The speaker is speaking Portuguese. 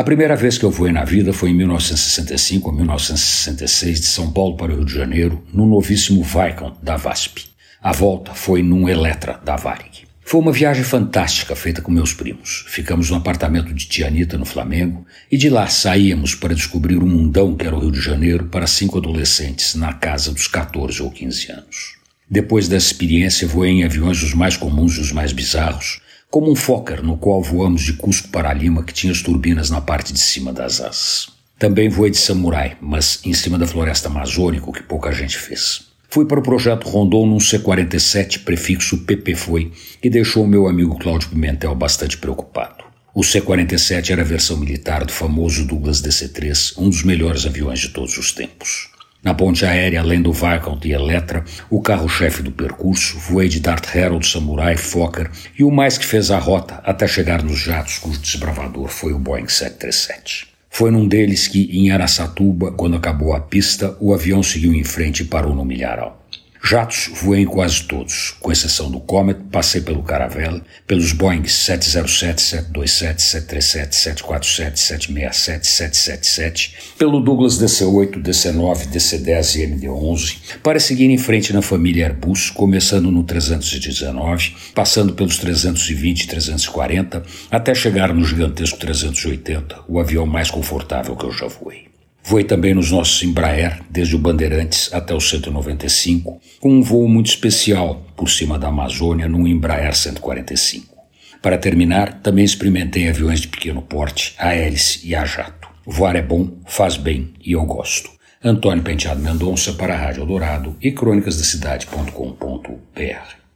A primeira vez que eu voei na vida foi em 1965 ou 1966 de São Paulo para o Rio de Janeiro, no novíssimo Viscount da VASP. A volta foi num Eletra da Varig. Foi uma viagem fantástica feita com meus primos. Ficamos no apartamento de tia Anitta, no Flamengo, e de lá saíamos para descobrir o mundão que era o Rio de Janeiro para cinco adolescentes na casa dos 14 ou 15 anos. Depois dessa experiência, voei em aviões os mais comuns e os mais bizarros, como um Fokker no qual voamos de Cusco para Lima, que tinha as turbinas na parte de cima das asas. Também voei de Samurai, mas em cima da floresta amazônica, o que pouca gente fez. Fui para o projeto Rondon num C-47 prefixo PP foi e deixou meu amigo Cláudio Pimentel bastante preocupado. O C-47 era a versão militar do famoso Douglas DC-3, um dos melhores aviões de todos os tempos. Na ponte aérea, além do Viscount e Electra, o carro-chefe do percurso, voei de Dart Herald, Samurai, Fokker e o mais que fez a rota até chegar nos jatos cujo desbravador foi o Boeing 737. Foi num deles que, em Araçatuba, quando acabou a pista, o avião seguiu em frente e parou no milharal. Jatos voei em quase todos, com exceção do Comet, passei pelo Caravelle, pelos Boeing 707, 727, 737, 747, 767, 777, pelo Douglas DC-8, DC-9, DC-10 e MD-11, para seguir em frente na família Airbus, começando no 319, passando pelos 320 e 340, até chegar no gigantesco 380, o avião mais confortável que eu já voei. Voei também nos nossos Embraer, desde o Bandeirantes até o 195, com um voo muito especial por cima da Amazônia num Embraer 145. Para terminar, também experimentei aviões de pequeno porte, a hélice e a jato. Voar é bom, faz bem e eu gosto. Antônio Penteado Mendonça para a Rádio Dourado e crônicasdacidade.com.br